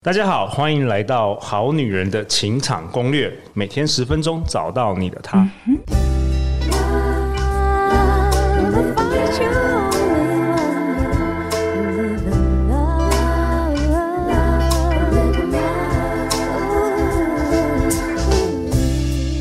大家好，欢迎来到《好女人的情场攻略》，每天十分钟，找到你的他。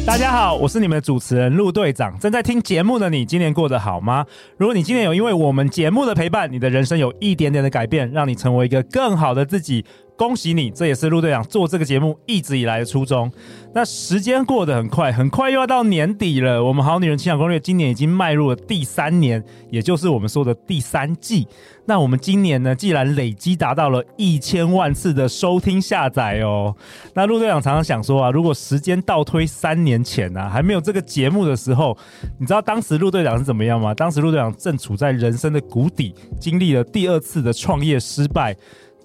大家好，我是你们的主持人陆队长。正在听节目的你，今年过得好吗？如果你今年有因为我们节目的陪伴，你的人生有一点点的改变，让你成为一个更好的自己。恭喜你，这也是陆队长做这个节目一直以来的初衷。那时间过得很快，很快又要到年底了。我们好女人情场攻略今年已经迈入了第三年，也就是我们说的第三季。那我们今年呢，既然累积达到了一千万次的收听下载哦，那陆队长常常想说啊，如果时间倒推三年前啊，还没有这个节目的时候，你知道当时陆队长是怎么样吗？当时陆队长正处在人生的谷底，经历了第二次的创业失败。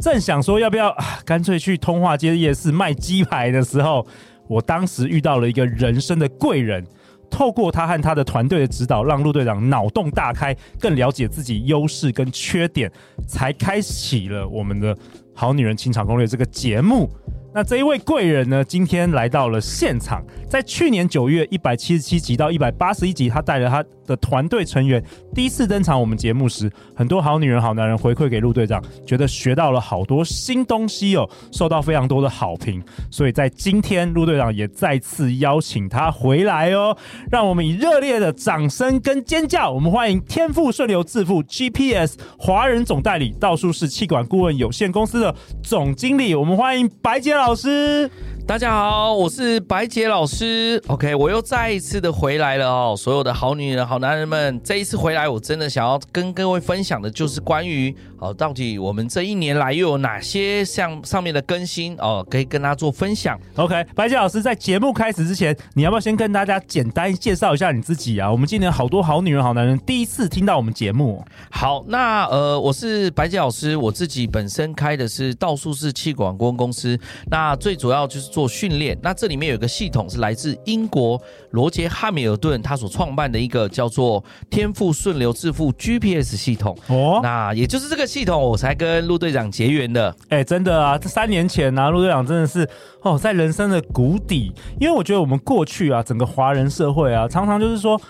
正想说要不要，干脆去通化街夜市卖鸡排的时候，我当时遇到了一个人生的贵人，透过他和他的团队的指导，让陆队长脑洞大开，更了解自己优势跟缺点，才开启了我们的好女人情场攻略这个节目。那这一位贵人呢，今天来到了现场。在去年九月一百七十七集到一百八十一集，他带着他的团队成员第一次登场我们节目时，很多好女人好男人回馈给陆队长，觉得学到了好多新东西哦，受到非常多的好评。所以在今天，陆队长也再次邀请他回来哦，让我们以热烈的掌声跟尖叫，我们欢迎天赋顺流致富 GPS 华人总代理道术士气管顾问有限公司的总经理，我们欢迎白杰老师。大家好，我是白杰老师。OK，我又再一次的回来了哦。所有的好女人、好男人们，这一次回来，我真的想要跟各位分享的，就是关于哦，到底我们这一年来又有哪些像上面的更新哦，可以跟大家做分享。OK，白杰老师在节目开始之前，你要不要先跟大家简单介绍一下你自己啊？我们今年好多好女人、好男人第一次听到我们节目。好，那呃，我是白杰老师，我自己本身开的是道术士气管顾问公司，那最主要就是。做训练，那这里面有一个系统是来自英国罗杰汉米尔顿他所创办的一个叫做天赋顺流致富 GPS 系统哦，那也就是这个系统我才跟陆队长结缘的。哎、欸，真的啊，这三年前、啊，陆队长真的是哦，在人生的谷底，因为我觉得我们过去啊，整个华人社会啊，常常就是说。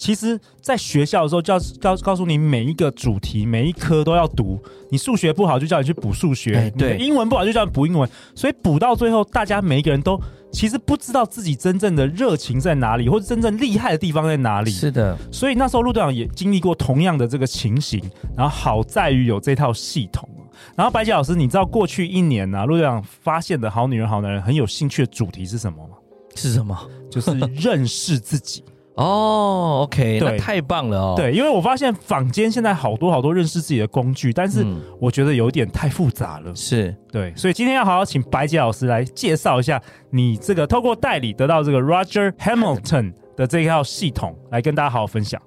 其实，在学校的时候，教教告诉你每一个主题，每一科都要读。你数学不好，就叫你去补数学；欸、对，英文不好，就叫你补英文。所以补到最后，大家每一个人都其实不知道自己真正的热情在哪里，或者真正厉害的地方在哪里。是的。所以那时候陆队长也经历过同样的这个情形。然后好在于有这套系统。然后白洁老师，你知道过去一年呢、啊，陆队长发现的好女人、好男人很有兴趣的主题是什么吗？是什么？就是认识自己。哦、oh，OK，那太棒了哦。对，因为我发现坊间现在好多好多认识自己的工具，但是我觉得有点太复杂了。是对，所以今天要好好请白杰老师来介绍一下你这个透过代理得到这个 Roger Hamilton 的这一套系统，来跟大家好好分享。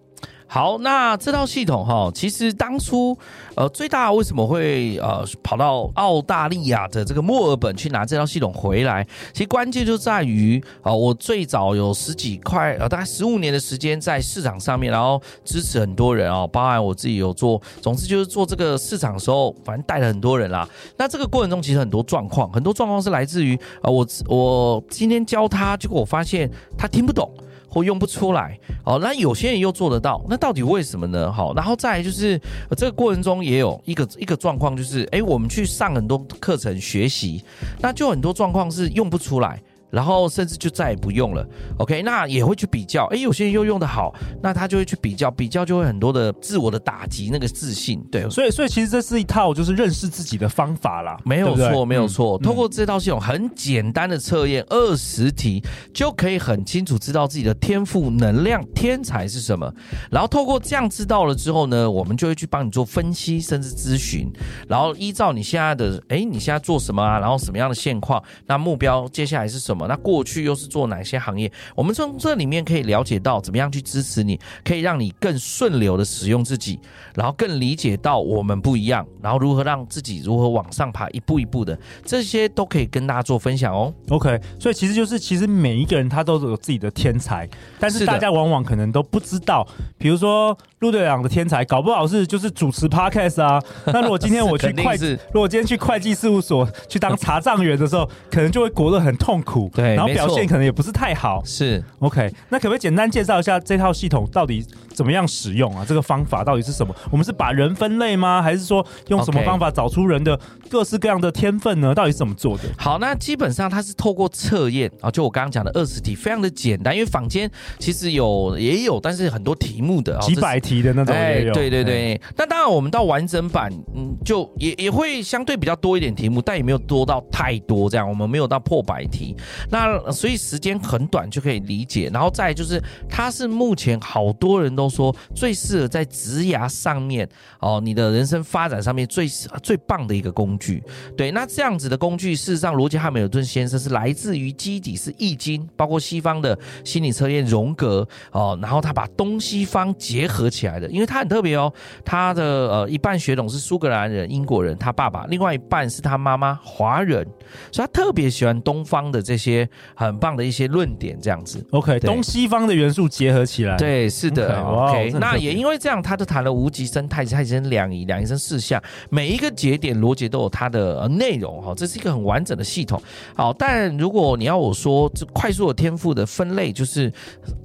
好，那这套系统哈，其实当初呃最大为什么会呃跑到澳大利亚的这个墨尔本去拿这套系统回来？其实关键就在于啊、我最早有十几块呃大概十五年的时间在市场上面，然后支持很多人啊，包含我自己有做，总之就是做这个市场的时候，反正带了很多人啦。那这个过程中其实很多状况，很多状况是来自于啊、我我今天教他，结果我发现他听不懂。或用不出来哦，那有些人又做得到，那到底为什么呢？好，然后再来就是这个过程中也有一个一个状况，就是诶，我们去上很多课程学习，那就很多状况是用不出来。然后甚至就再也不用了，OK？那也会去比较，哎，有些人又用的好，那他就会去比较，比较就会很多的自我的打击，那个自信，对。所以，所以其实这是一套就是认识自己的方法啦，没有错，对对没有错。嗯、通过这套系统很简单的测验，二十题就可以很清楚知道自己的天赋、能量、天才是什么。然后透过这样知道了之后呢，我们就会去帮你做分析，甚至咨询。然后依照你现在的，哎，你现在做什么啊？然后什么样的现况？那目标接下来是什么？么？那过去又是做哪些行业？我们从这里面可以了解到怎么样去支持你，可以让你更顺流的使用自己，然后更理解到我们不一样，然后如何让自己如何往上爬，一步一步的，这些都可以跟大家做分享哦。OK，所以其实就是其实每一个人他都有自己的天才，但是大家往往可能都不知道，比如说陆队长的天才，搞不好是就是主持 Podcast 啊。那如果今天我去 会计，如果今天去会计事务所去当查账员的时候，可能就会过得很痛苦，对，然后表现可能也不是太好。是 OK，那可不可以简单介绍一下这套系统到底怎么样使用啊？这个方法到底是什么？我们是把人分类吗？还是说用什么方法找出人的各式各样的天分呢？到底是怎么做的？好，那基本上它是透过测验啊，就我刚刚讲的二十题，非常的简单，因为坊间其实有也有，但是很多题目的几百题的那种也有。哎、对对对，那当然我们到完整版，嗯，就也也会相对比较多一点题目，但也没有多到太多这样，我们没有到破百题。那所以时间很短就可以理解，然后再就是它是目前好多人都说最适合在职涯上面哦，你的人生发展上面最最棒的一个工具。对，那这样子的工具，事实上罗杰·汉密尔顿先生是来自于基底是易经，包括西方的心理测验荣格哦，然后他把东西方结合起来的，因为他很特别哦，他的呃一半血统是苏格兰人、英国人，他爸爸，另外一半是他妈妈华人，所以他特别喜欢东方的这些很棒的一些论点，这样子。OK，东西方的元素结合起来，对，是的。OK，, okay 那也因为这样，他就谈了无极生太极、太极生两仪、两仪生四象，每一个节点逻辑都有它的内容哈，这是一个很完整的系统。好，但如果你要我说，这快速的天赋的分类就是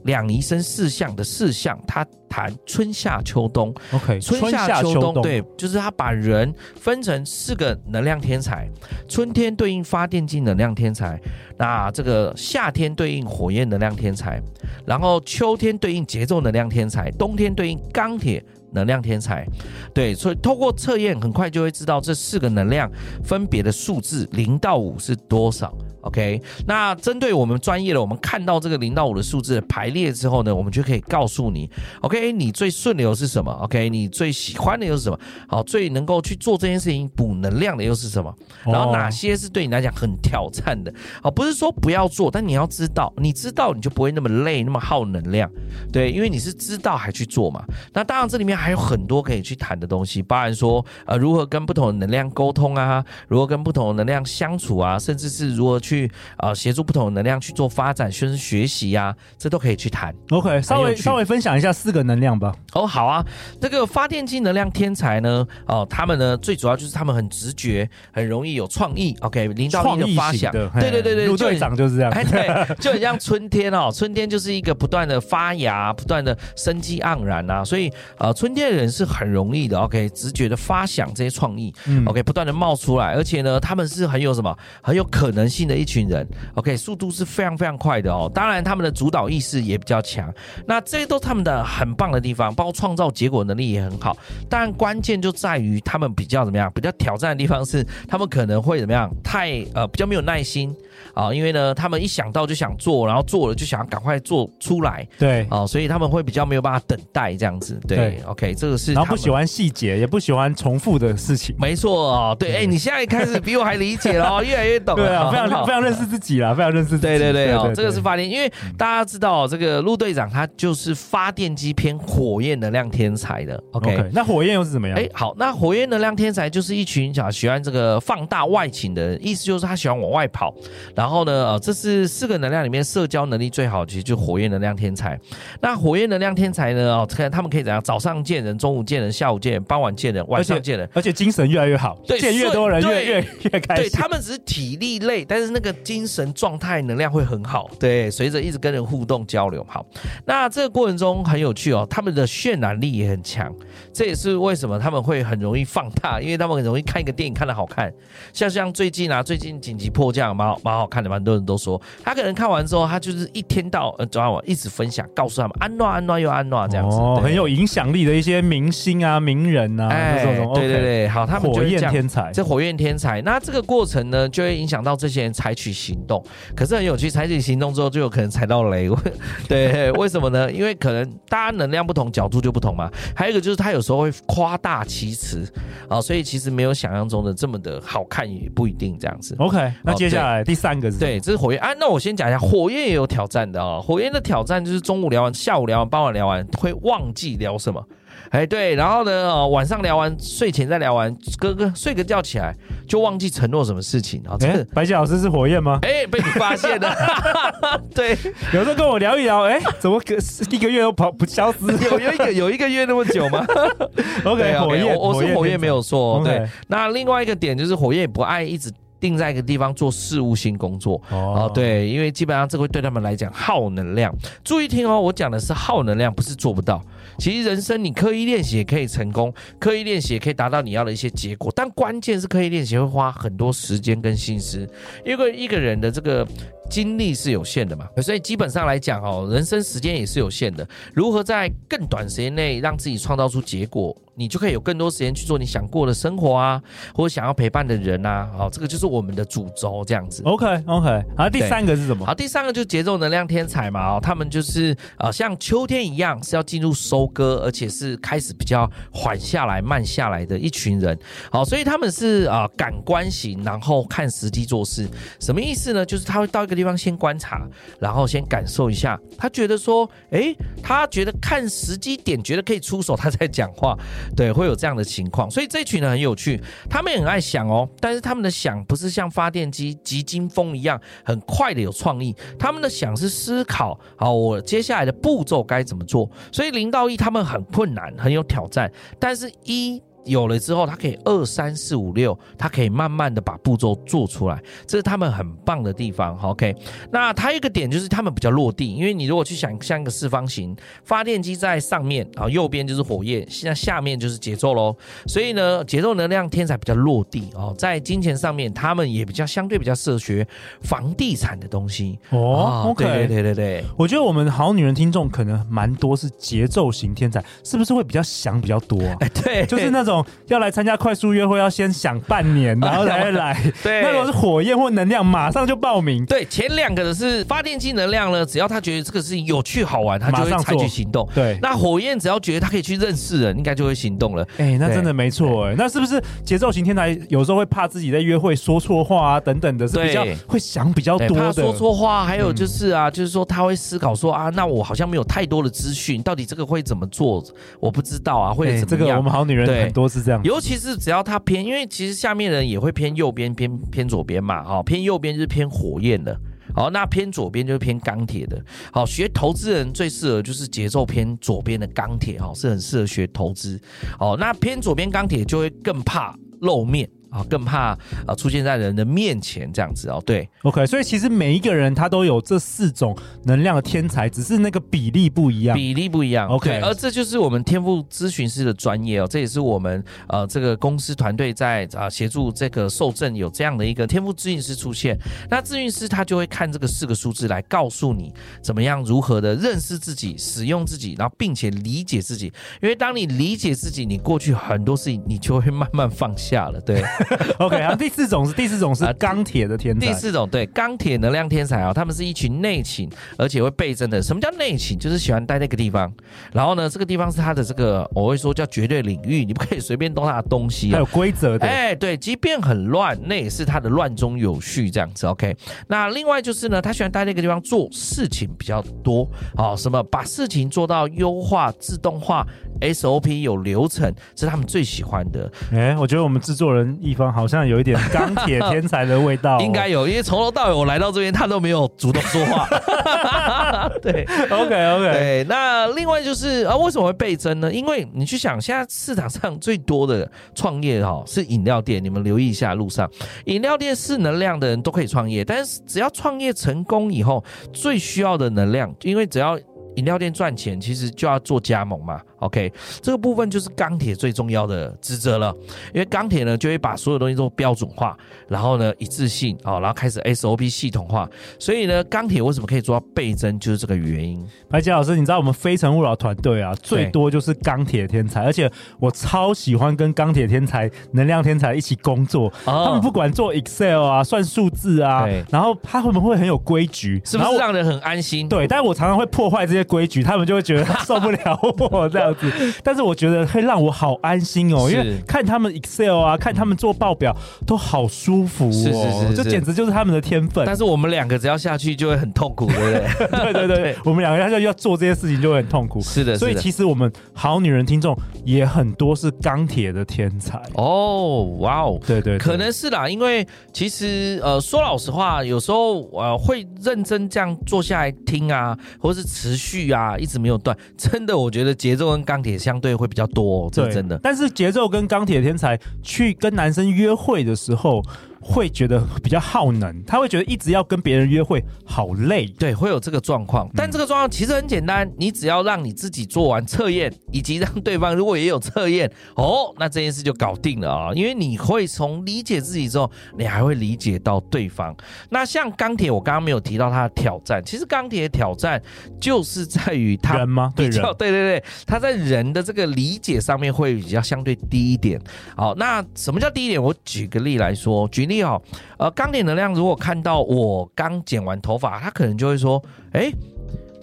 两仪生四象的四象，它谈春夏秋冬。OK，春夏秋冬，对，就是他把人分成四个能量天才，春天对应发电机能量天才，那这个夏天对应火焰能量天才，然后秋天对应节奏能量天才，冬天对应钢铁。能量天才，对，所以透过测验，很快就会知道这四个能量分别的数字零到五是多少。OK，那针对我们专业的，我们看到这个零到五的数字的排列之后呢，我们就可以告诉你，OK，你最顺流是什么？OK，你最喜欢的又是什么？好，最能够去做这件事情补能量的又是什么？然后哪些是对你来讲很挑战的？好，不是说不要做，但你要知道，你知道你就不会那么累，那么耗能量。对，因为你是知道还去做嘛。那当然这里面还有很多可以去谈的东西，包含说呃如何跟不同的能量沟通啊，如何跟不同的能量相处啊，甚至是如何去。去啊，协助不同的能量去做发展，甚至学习呀、啊，这都可以去谈。OK，稍微稍微分享一下四个能量吧。哦，好啊，这个发电机能量天才呢，哦，他们呢最主要就是他们很直觉，很容易有创意。OK，零到一的发想，对对对对，陆队长就是这样。哎对，就很像春天哦，春天就是一个不断的发芽，不断的生机盎然啊。所以呃，春天的人是很容易的。OK，直觉的发想这些创意、嗯、，OK，不断的冒出来，而且呢，他们是很有什么，很有可能性的。一群人，OK，速度是非常非常快的哦。当然，他们的主导意识也比较强。那这些都是他们的很棒的地方，包括创造结果能力也很好。但关键就在于他们比较怎么样？比较挑战的地方是，他们可能会怎么样？太呃，比较没有耐心啊。因为呢，他们一想到就想做，然后做了就想要赶快做出来。对啊，所以他们会比较没有办法等待这样子。对，对，OK，这个是。然后不喜欢细节，也不喜欢重复的事情。没错啊，对，哎，你现在开始比我还理解了哦，越来越懂了。对啊，非常好。非常认识自己啦，非常认识自己。对对对哦，这个是发电，因为大家知道这个陆队长他就是发电机偏火焰能量天才的。OK，那火焰又是怎么样？哎，好，那火焰能量天才就是一群小喜欢这个放大外倾的人，意思就是他喜欢往外跑。然后呢，呃，这是四个能量里面社交能力最好，其实就是火焰能量天才。那火焰能量天才呢？哦，看他们可以怎样？早上见人，中午见人，下午见人，傍晚见人，晚上见人，而且精神越来越好，对，见越多人越越越开心。对，他们只是体力累，但是那个精神状态能量会很好，对，随着一直跟人互动交流，好，那这个过程中很有趣哦，他们的渲染力也很强，这也是为什么他们会很容易放大，因为他们很容易看一个电影看的好看，像像最近啊，最近紧急迫降蛮好蛮好看的，蛮多人都说他可能看完之后，他就是一天到呃早上我一直分享，告诉他们安诺安诺又安诺这样子，哦，很有影响力的一些明星啊名人啊，哎，对对对，好，他们火焰天才，这火焰天才，那这个过程呢就会影响到这些人才。采取行动。可是很有趣，采取行动之后就有可能踩到雷。对，为什么呢？因为可能大家能量不同，角度就不同嘛。还有一个就是他有时候会夸大其词啊，所以其实没有想象中的这么的好看，也不一定这样子。OK，那接下来第三个是？对，这是火焰啊。那我先讲一下，火焰也有挑战的啊。火焰的挑战就是中午聊完，下午聊完，傍晚聊完，会忘记聊什么。哎，对，然后呢，晚上聊完，睡前再聊完，哥哥睡个觉起来就忘记承诺什么事情啊。这个白姐老师是火焰吗？哎，被你发现了。对，有时候跟我聊一聊，哎，怎么个一个月都跑不消失？有有一个 有一个月那么久吗？OK，火焰，我是火焰没有错。对.那另外一个点就是火焰也不爱一直。定在一个地方做事务性工作哦，对，因为基本上这会对他们来讲耗能量。注意听哦，我讲的是耗能量，不是做不到。其实人生你刻意练习也可以成功，刻意练习也可以达到你要的一些结果。但关键是刻意练习会花很多时间跟心思，因为一个人的这个。精力是有限的嘛，所以基本上来讲哦，人生时间也是有限的。如何在更短时间内让自己创造出结果，你就可以有更多时间去做你想过的生活啊，或者想要陪伴的人啊。好，这个就是我们的主轴这样子。OK OK，好，第三个是什么？好，第三个就是节奏能量天才嘛。哦，他们就是呃，像秋天一样是要进入收割，而且是开始比较缓下来、慢下来的一群人。好，所以他们是啊、呃，感官型，然后看时机做事。什么意思呢？就是他会到一个。地方先观察，然后先感受一下。他觉得说，诶，他觉得看时机点，觉得可以出手，他在讲话。对，会有这样的情况。所以这群人很有趣，他们也很爱想哦，但是他们的想不是像发电机急金风一样很快的有创意，他们的想是思考，好，我接下来的步骤该怎么做。所以零到一他们很困难，很有挑战，但是一。有了之后，他可以二三四五六，他可以慢慢的把步骤做出来，这是他们很棒的地方。OK，那他一个点就是他们比较落地，因为你如果去想像一个四方形，发电机在上面，然后右边就是火焰，现在下面就是节奏喽。所以呢，节奏能量天才比较落地哦，在金钱上面，他们也比较相对比较适合学房地产的东西哦。OK，对对对对，我觉得我们好女人听众可能蛮多是节奏型天才，是不是会比较想比较多啊？哎，对，就是那种。要来参加快速约会，要先想半年，然后才会来。对，那如果是火焰或能量，马上就报名。对，前两个的是发电机能量呢，只要他觉得这个事情有趣好玩，他就会采取行动。对，那火焰只要觉得他可以去认识人，应该就会行动了。哎、欸，那真的没错哎。那是不是节奏型天才有时候会怕自己在约会说错话啊等等的，是比较会想比较多的。怕说错话，还有就是啊、嗯，就是说他会思考说啊，那我好像没有太多的资讯，到底这个会怎么做？我不知道啊，会怎么样？欸、这个我们好女人很都是这样，尤其是只要他偏，因为其实下面人也会偏右边，偏偏左边嘛，哈，偏右边就是偏火焰的，好，那偏左边就是偏钢铁的，好，学投资人最适合就是节奏偏左边的钢铁，哈，是很适合学投资，哦，那偏左边钢铁就会更怕露面。啊，更怕啊出现在人的面前这样子哦。对，OK，所以其实每一个人他都有这四种能量的天才，只是那个比例不一样，比例不一样。OK，而这就是我们天赋咨询师的专业哦，这也是我们呃这个公司团队在啊协助这个受赠有这样的一个天赋咨询师出现。那咨询师他就会看这个四个数字来告诉你怎么样如何的认识自己、使用自己，然后并且理解自己。因为当你理解自己，你过去很多事情你就会慢慢放下了。对。OK，然后第四种是第四种是钢铁的天才。第四种对钢铁能量天才啊，他们是一群内倾，而且会倍增的。什么叫内倾？就是喜欢待那个地方。然后呢，这个地方是他的这个，我会说叫绝对领域，你不可以随便动他的东西，还有规则的。哎，对，即便很乱，那也是他的乱中有序这样子。OK，那另外就是呢，他喜欢待那个地方做事情比较多哦，什么把事情做到优化、自动化。SOP 有流程，是他们最喜欢的。哎，我觉得我们制作人一方好像有一点钢铁天才的味道，哦，应该有，因为从头到尾我来到这边，他都没有主动说话。对，OK OK。对，那另外就是啊，为什么会倍增呢？因为你去想，现在市场上最多的创业哈是饮料店，你们留意一下路上饮料店是能量的人都可以创业，但是只要创业成功以后，最需要的能量，因为只要饮料店赚钱，其实就要做加盟嘛。OK，这个部分就是钢铁最重要的职责了，因为钢铁呢就会把所有东西都标准化，然后呢一致性啊，然后开始 SOP 系统化，所以呢钢铁为什么可以做到倍增，就是这个原因。白杰老师，你知道我们非诚勿扰团队啊，最多就是钢铁天才，而且我超喜欢跟钢铁天才、能量天才一起工作。哦、他们不管做 Excel 啊、算数字啊，然后他会不会很有规矩？是不是让人很安心？对，但是我常常会破坏这些规矩，他们就会觉得受不了我这样。但是我觉得会让我好安心哦，因为看他们 Excel 啊，看他们做报表都好舒服哦，是是是，这简直就是他们的天分。但是我们两个只要下去就会很痛苦，对不对？对对对，对，我们两个要要做这些事情就会很痛苦。是的，所以其实我们好女人听众也很多是钢铁的天才。哦，哇哦，对，对对，可能是啦，因为其实呃说老实话，有时候呃会认真这样坐下来听啊，或者是持续啊，一直没有断，真的我觉得节奏跟钢铁相对会比较多，哦，这是真的。但是节奏跟钢铁天才去跟男生约会的时候。会觉得比较耗能，他会觉得一直要跟别人约会好累，对，会有这个状况。但这个状况其实很简单，你只要让你自己做完测验，以及让对方如果也有测验，哦，那这件事就搞定了啊。因为你会从理解自己之后，你还会理解到对方。那像钢铁，我刚刚没有提到他的挑战，其实钢铁的挑战就是在于他人吗？对，对对对，他在人的这个理解上面会比较相对低一点。好，那什么叫低一点？我举个例来说，举。你好，呃，钢铁能量如果看到我刚剪完头发，他可能就会说：“哎，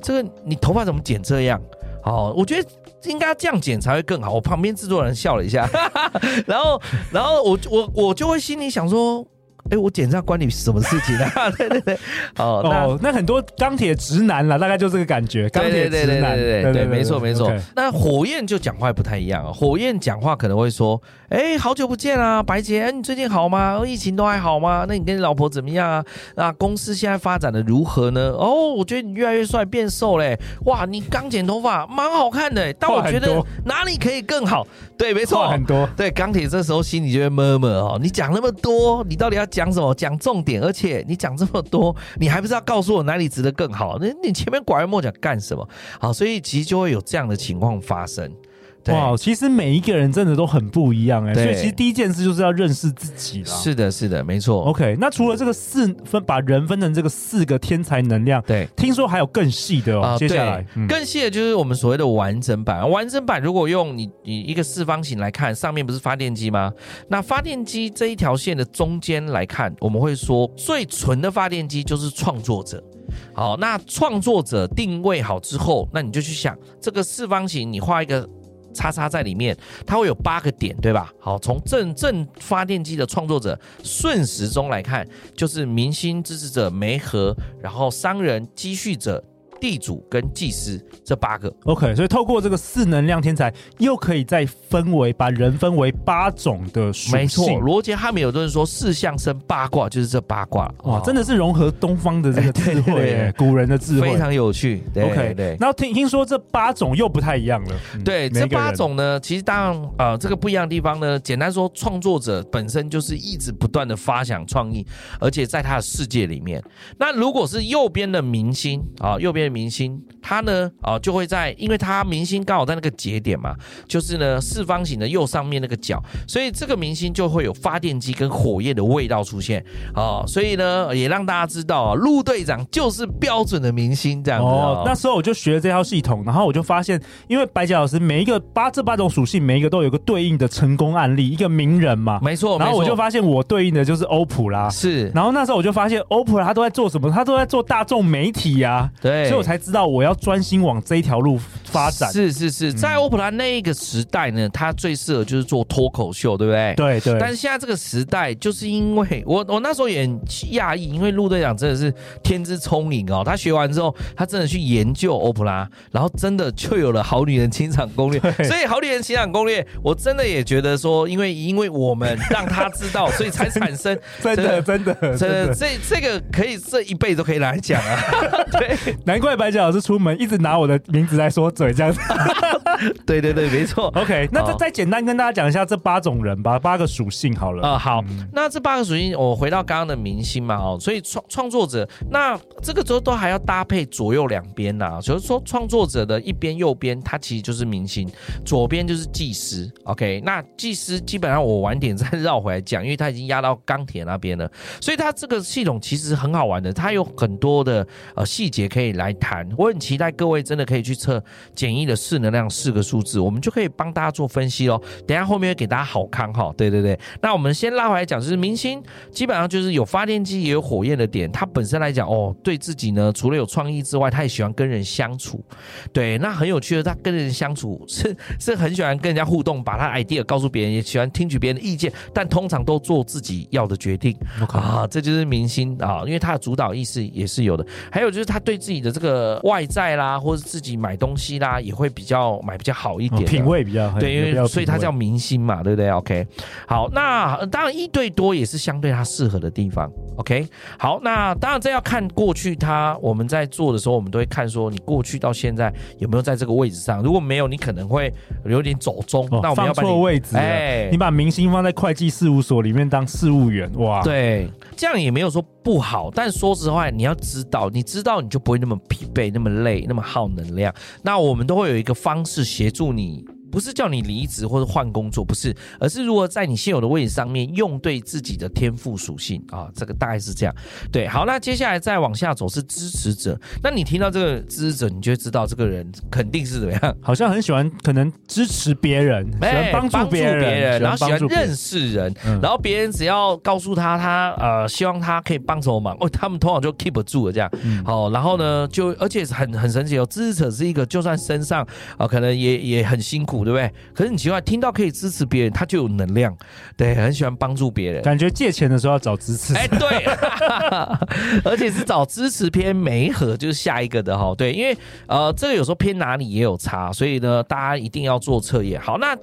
这个你头发怎么剪这样？”哦，我觉得应该这样剪才会更好。我旁边制作人笑了一下，然后，然后我我我就会心里想说。哎，我剪这样关你什么事情啊？对对对，哦，哦，那很多钢铁直男啦，大概就这个感觉。钢铁直男，对对对，没错没错。那火焰就讲话不太一样啊，火焰讲话可能会说：“哎，好久不见啊，白姐，你最近好吗？疫情都还好吗？那你跟你老婆怎么样啊？那公司现在发展的如何呢？哦，我觉得你越来越帅，变瘦嘞！哇，你刚剪头发，蛮好看的。但我觉得哪里可以更好？对，没错，很多。对，钢铁这时候心里就会 murmur 哦，你讲那么多，你到底要？讲什么？讲重点，而且你讲这么多，你还不知道告诉我哪里值得更好？那你前面拐弯抹角干什么？好，所以其实就会有这样的情况发生。哇，其实每一个人真的都很不一样哎，所以其实第一件事就是要认识自己啦。是的，是的，没错。OK，那除了这个四分，把人分成这个四个天才能量，对，听说还有更细的哦。呃、接下来、嗯、更细的就是我们所谓的完整版。完整版如果用你你一个四方形来看，上面不是发电机吗？那发电机这一条线的中间来看，我们会说最纯的发电机就是创作者。好，那创作者定位好之后，那你就去想这个四方形，你画一个。叉叉在里面，它会有八个点，对吧？好，从正正发电机的创作者瞬时钟来看，就是明星支持者媒合，然后商人积蓄者。地主跟祭司这八个，OK，所以透过这个四能量天才，又可以再分为把人分为八种的属性。没错，罗杰哈米尔顿说四象生八卦，就是这八卦。哇，真的是融合东方的这个智慧，对 对对，古人的智慧，非常有趣。对 OK，对。然后听听说这八种又不太一样了。嗯、对，这八种呢，其实当然呃，这个不一样的地方呢，简单说，创作者本身就是一直不断的发想创意，而且在他的世界里面。那如果是右边的明星啊，右边。明星他呢啊就会在，因为他明星刚好在那个节点嘛，就是呢四方形的右上面那个角，所以这个明星就会有发电机跟火焰的味道出现啊，所以呢也让大家知道啊，陆队长就是标准的明星这样子。哦，那时候我就学了这套系统，然后我就发现，因为白杰老师每一个八这八种属性，每一个都有个对应的成功案例，一个名人嘛，没错。然后我就发现我对应的就是欧普拉，是。然后那时候我就发现欧普拉他都在做什么？他都在做大众媒体呀，对。我才知道我要专心往这一条路发展。是是是，在欧普拉那个时代呢，他最适合就是做脱口秀，对不对？对对。但是现在这个时代，就是因为我我那时候也很讶异，因为陆队长真的是天资聪颖哦，他学完之后，他真的去研究欧普拉，然后真的就有了《好女人情场攻略》。所以《好女人情场攻略》，我真的也觉得说，因为因为我们让他知道，所以才产生 真的真的真的这这个可以这一辈子都可以来讲啊。对，难怪怪白杰老师出门一直拿我的名字来说嘴，这样子。对对对，没错。OK，那再再简单跟大家讲一下这八种人吧，八个属性好了。啊、呃，好，嗯、那这八个属性，我回到刚刚的明星嘛，哦，所以创创作者，那这个时候都还要搭配左右两边呐，就是说创作者的一边右边，他其实就是明星，左边就是技师。OK，那技师基本上我晚点再绕回来讲，因为他已经压到钢铁那边了，所以他这个系统其实很好玩的，它有很多的呃细节可以来谈。我很期待各位真的可以去测简易的势能量四个数字，我们就可以帮大家做分析喽。等下后面会给大家好康哈，对对对。那我们先拉回来讲，就是明星基本上就是有发电机也有火焰的点，他本身来讲哦，对自己呢除了有创意之外，他也喜欢跟人相处。对，那很有趣的，他跟人相处是是很喜欢跟人家互动，把他 idea 告诉别人，也喜欢听取别人的意见，但通常都做自己要的决定。啊，这就是明星啊，因为他的主导意识也是有的。还有就是他对自己的这个外在啦，或者自己买东西啦，也会比较买比较好一点，哦，品味比较好。对，因为所以它叫明星嘛，对不对？OK，好，那当然一对多也是相对它适合的地方。OK，好，那当然这要看过去他我们在做的时候，我们都会看说你过去到现在有没有在这个位置上，如果没有，你可能会有点走中。哦，那我们要把你放错位置，哎，你把明星放在会计事务所里面当事务员，哇，对，这样也没有说不好，但说实话，你要知道，你知道你就不会那么疲惫，那么累，那么耗能量。那我们都会有一个方式协助你。不是叫你离职或者换工作，不是，而是如何在你现有的位置上面用对自己的天赋属性啊，这个大概是这样。对，好，那接下来再往下走是支持者。那你听到这个支持者，你就会知道这个人肯定是怎么样，好像很喜欢可能支持别人，喜欢帮助别人，人然后喜欢认识人，嗯、然后别人只要告诉他他呃希望他可以帮什么忙，哦，他们通常就 keep 住了这样。嗯、好，然后呢就而且很很神奇哦，支持者是一个就算身上啊、呃、可能也也很辛苦。对不对？可是你奇怪，听到可以支持别人，他就有能量，对，很喜欢帮助别人。感觉借钱的时候要找支持，哎，对，而且是找支持偏媒合，就是下一个的哈，对，因为呃，这个有时候偏哪里也有差，所以呢，大家一定要做测验。好，那。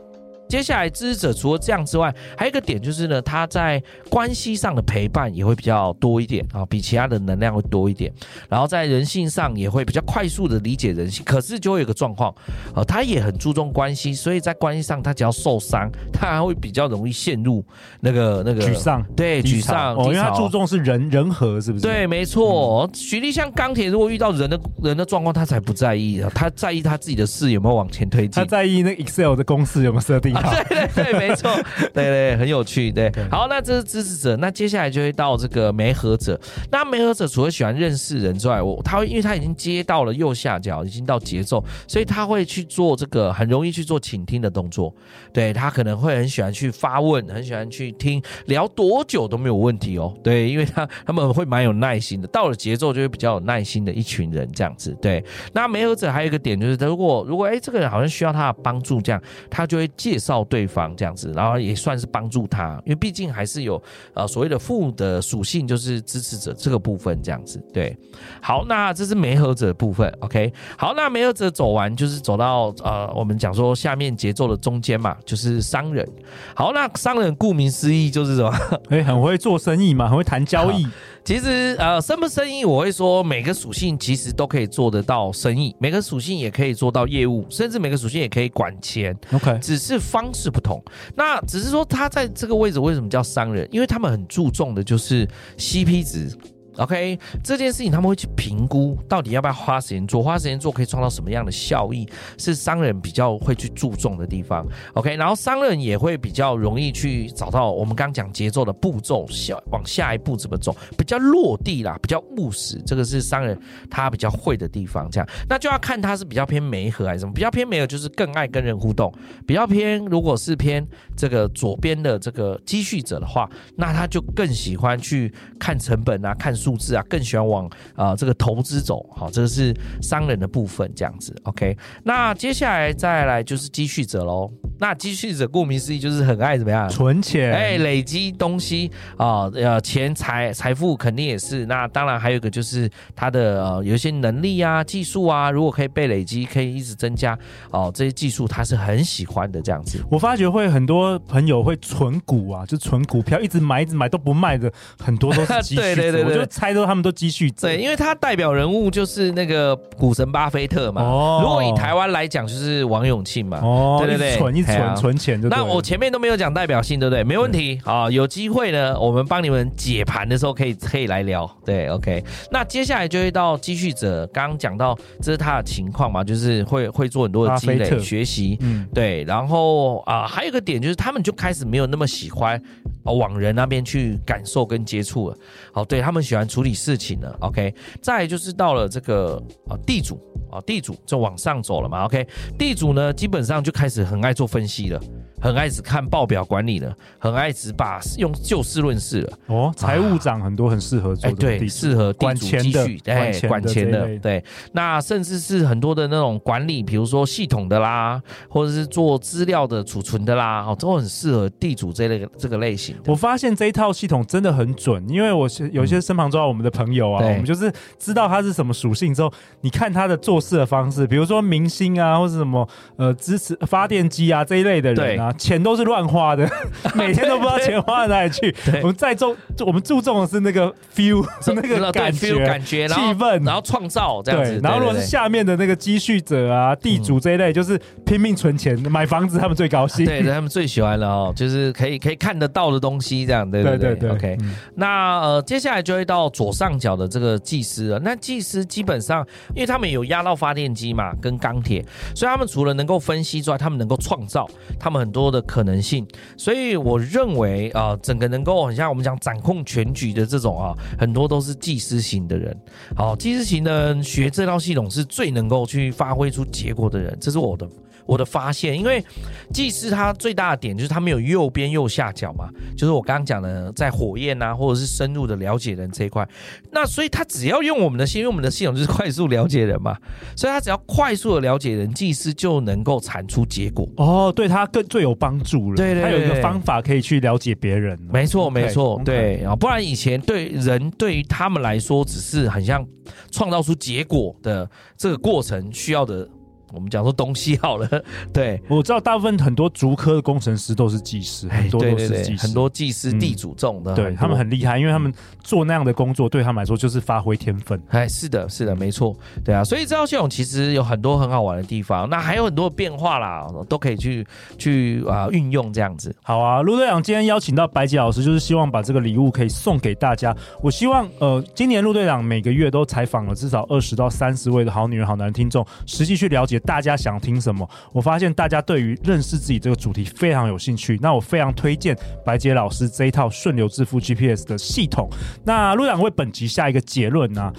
接下来支持者除了这样之外，还有一个点就是呢，他在关系上的陪伴也会比较多一点啊，比其他的能量会多一点。然后在人性上也会比较快速的理解人性。可是就会有个状况，啊，他也很注重关系，所以在关系上他只要受伤，他还会比较容易陷入那个那个沮丧，对，沮丧。哦，因为他注重是人人和，是不是？对，没错。举例像钢铁，如果遇到人的人的状况，他才不在意啊，他在意他自己的事有没有往前推进，他在意那 Excel 的公式有没有设定。对对对，没错，对对，很有趣。对，好，那这是支持者，那接下来就会到这个媒合者。那媒合者除了喜欢认识人之外，我他会因为他已经接到了右下角，已经到节奏，所以他会去做这个很容易去做倾听的动作。对，他可能会很喜欢去发问，很喜欢去听，聊多久都没有问题哦。对，因为他他们会蛮有耐心的，到了节奏就会比较有耐心的一群人这样子。对，那媒合者还有一个点就是，如果如果哎这个人好像需要他的帮助，这样他就会介绍对方。这样子，然后也算是帮助他，因为毕竟还是有呃所谓的负的属性，就是支持者这个部分这样子。对，好，那这是媒合者的部分，OK。好，那媒合者走完就是走到呃我们讲说下面节奏的中间嘛，就是商人。好，那商人顾名思义就是什么？哎，很会做生意嘛，很会谈交易。其实，呃，生不生意，我会说每个属性其实都可以做得到生意，每个属性也可以做到业务，甚至每个属性也可以管钱。OK，只是方式不同。那只是说他在这个位置为什么叫商人？因为他们很注重的就是 CP 值。OK，这件事情他们会去评估，到底要不要花时间做，花时间做可以创造什么样的效益，是商人比较会去注重的地方。OK，然后商人也会比较容易去找到我们刚讲节奏的步骤，下往下一步怎么走，比较落地啦，比较务实，这个是商人他比较会的地方。这样，那就要看他是比较偏媒合还是什么，比较偏媒合就是更爱跟人互动，比较偏如果是偏这个左边的这个积蓄者的话，那他就更喜欢去看成本啊，看。数字啊，更喜欢往啊、呃、这个投资走，好，这个是商人的部分，这样子，OK。那接下来再来就是积蓄者喽。那积蓄者顾名思义就是很爱怎么样存钱，哎，累积东西啊，呃，钱财财富肯定也是。那当然还有一个就是他的呃有一些能力啊、技术啊，如果可以被累积，可以一直增加哦、呃，这些技术他是很喜欢的这样子。我发觉会很多朋友会存股啊，就存股票，一直买一直买都不卖的，很多都是积蓄者。对对对对，我觉得猜都他们都积蓄者。对，因为他代表人物就是那个股神巴菲特嘛。哦。如果以台湾来讲，就是王永庆嘛。哦。对对对，存一存存钱就。那我前面都没有讲代表性，对不对？没问题。啊，有机会呢，我们帮你们解盘的时候可以可以来聊。对，OK。那接下来就会到积蓄者，刚刚讲到这是他的情况嘛，就是会会做很多的积累学习。嗯。对，然后啊、呃，还有一个点就是他们就开始没有那么喜欢。哦，往人那边去感受跟接触了，好，对，他们喜欢处理事情了，OK。再就是到了这个啊地主啊地主就往上走了嘛，OK。地主呢基本上就开始很爱做分析了。很爱只看报表管理的，很爱只把用就事论事了。哦，财务长很多很适合做，哎，对，适合地主积蓄，哎，管钱的，对。那甚至是很多的那种管理，比如说系统的啦，或者是做资料的储存的啦，哦，都很适合地主这类这个类型。我发现这一套系统真的很准，因为我是有些身旁周遭我们的朋友啊，我们就是知道他是什么属性之后，你看他的做事的方式，比如说明星啊，或者什么呃支持发电机啊这一类的人啊。钱都是乱花的，每天都不知道钱花到哪里去。我们在重，我们注重的是那个 feel，是那个感觉、感觉、气氛，然后创造这样子。然后如果是下面的那个积蓄者啊、地主这一类，就是拼命存钱买房子，他们最高兴。对，他们最喜欢了哦，就是可以可以看得到的东西，这样对对对对。OK，那呃，接下来就会到左上角的这个技师了。那技师基本上，因为他们有压到发电机嘛，跟钢铁，所以他们除了能够分析之外，他们能够创造，他们很多。多的可能性，所以我认为啊、整个能够很像我们讲掌控全局的这种啊，很多都是技师型的人。好，技师型的人学这套系统是最能够去发挥出结果的人，这是我的。我的发现，因为技师他最大的点就是他没有右边右下角嘛，就是我刚刚讲的在火焰啊，或者是深入的了解人这一块，那所以他只要用我们的系，因为我们的系统就是快速了解人嘛，所以他只要快速的了解人，技师就能够产出结果。哦，对他更最有帮助了。对，对，对，他有一个方法可以去了解别人。没错，没错，对啊，不然以前对人对于他们来说，只是很像创造出结果的这个过程需要的。我们讲说东西好了，对，我知道大部分很多竹科的工程师都是技师，很多都是技师，很多技师、地主这种的，对他们很厉害，因为他们做那样的工作，对他们来说就是发挥天分。哎，是的，是的，没错，对啊，所以这套系统其实有很多很好玩的地方，那还有很多变化啦，都可以去去啊运用这样子。好啊，陆队长今天邀请到白杰老师，就是希望把这个礼物可以送给大家。我希望呃，今年陆队长每个月都采访了至少二十到三十位的好女人、好男人听众，实际去了解。大家想听什么？我发现大家对于认识自己这个主题非常有兴趣。那我非常推荐白杰老师这一套顺流致富 GPS 的系统。那陆长为本集下一个结论呢、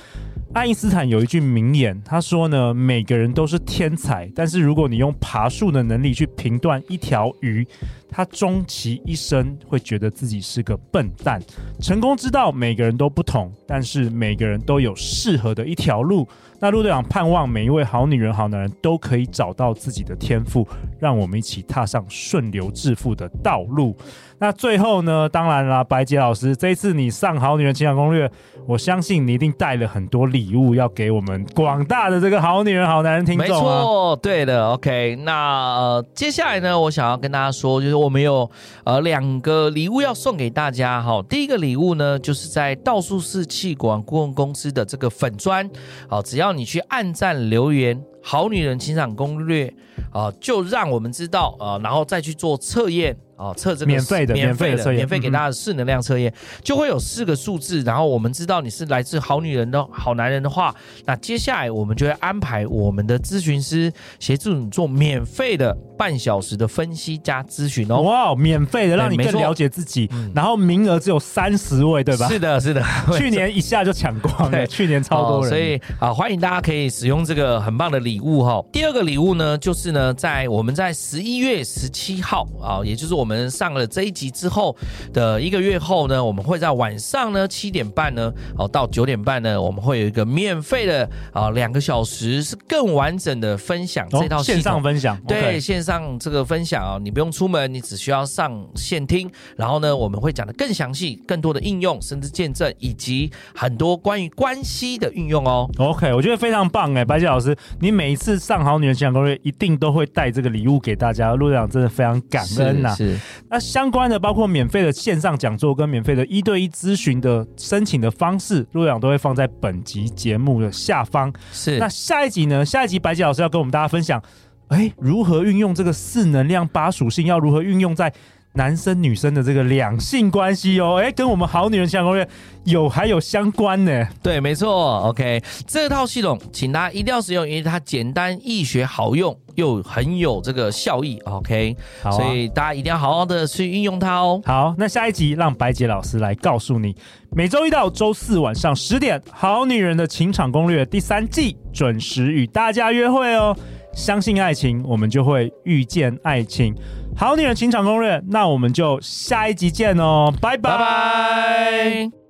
爱因斯坦有一句名言，他说呢：每个人都是天才，但是如果你用爬树的能力去评断一条鱼，他终其一生会觉得自己是个笨蛋。成功之道每个人都不同，但是每个人都有适合的一条路。那陆队长盼望每一位好女人、好男人都可以找到自己的天赋，让我们一起踏上顺流致富的道路。那最后呢，当然啦，白杰老师，这一次你上《好女人情感攻略》，我相信你一定带了很多礼物要给我们广大的这个好女人、好男人听众。没错，对的，OK。那，接下来呢，我想要跟大家说，就是我们有呃两个礼物要送给大家。哈，第一个礼物呢，就是在道术士气管顾问公司的这个粉砖啊，只要你去按赞留言，《好女人情场攻略》啊，就让我们知道啊，然后再去做测验。哦，测这个免费的，免费的，免费给大家的正能量测验，就会有四个数字，然后我们知道你是来自好女人的好男人的话，那接下来我们就会安排我们的咨询师协助你做免费的半小时的分析加咨询哦。哇，免费的，让你更了解自己，然后名额只有三十位，对吧？是的，是的，去年一下就抢光了，去年超多人，所以啊，欢迎大家可以使用这个很棒的礼物哈。第二个礼物呢，就是呢，在我们在十一月十七号啊，也就是我们。我们上了这一集之后的一个月后呢，我们会在晚上呢七点半呢，哦到九点半呢，我们会有一个免费的啊两个小时是更完整的分享这套线上分享，对线上这个分享啊，你不用出门，你只需要上线听，然后呢，我们会讲的更详细，更多的应用，甚至见证以及很多关于关系的运用哦。OK，我觉得非常棒哎，白杰老师，你每一次上好女人情场攻略一定都会带这个礼物给大家，陆队长真的非常感恩呐。是。那相关的包括免费的线上讲座跟免费的一对一咨询的申请的方式，陆队长都会放在本集节目的下方。是。那下一集呢？下一集白杰老师要跟我们大家分享，哎，如何运用这个四能量八属性，要如何运用在男生女生的这个两性关系哦，哎，跟我们好女人情场攻略有还有相关呢。对，没错。OK，这套系统，请大家一定要使用，因为它简单易学、好用又很有这个效益。OK，所以大家一定要好好的去运用它哦。好，那下一集让白洁老师来告诉你，每周一到周四晚上十点，《好女人的情场攻略》第三季准时与大家约会哦。相信爱情，我们就会遇见爱情。好女人情场攻略，那我们就下一集见哦，拜拜。拜拜。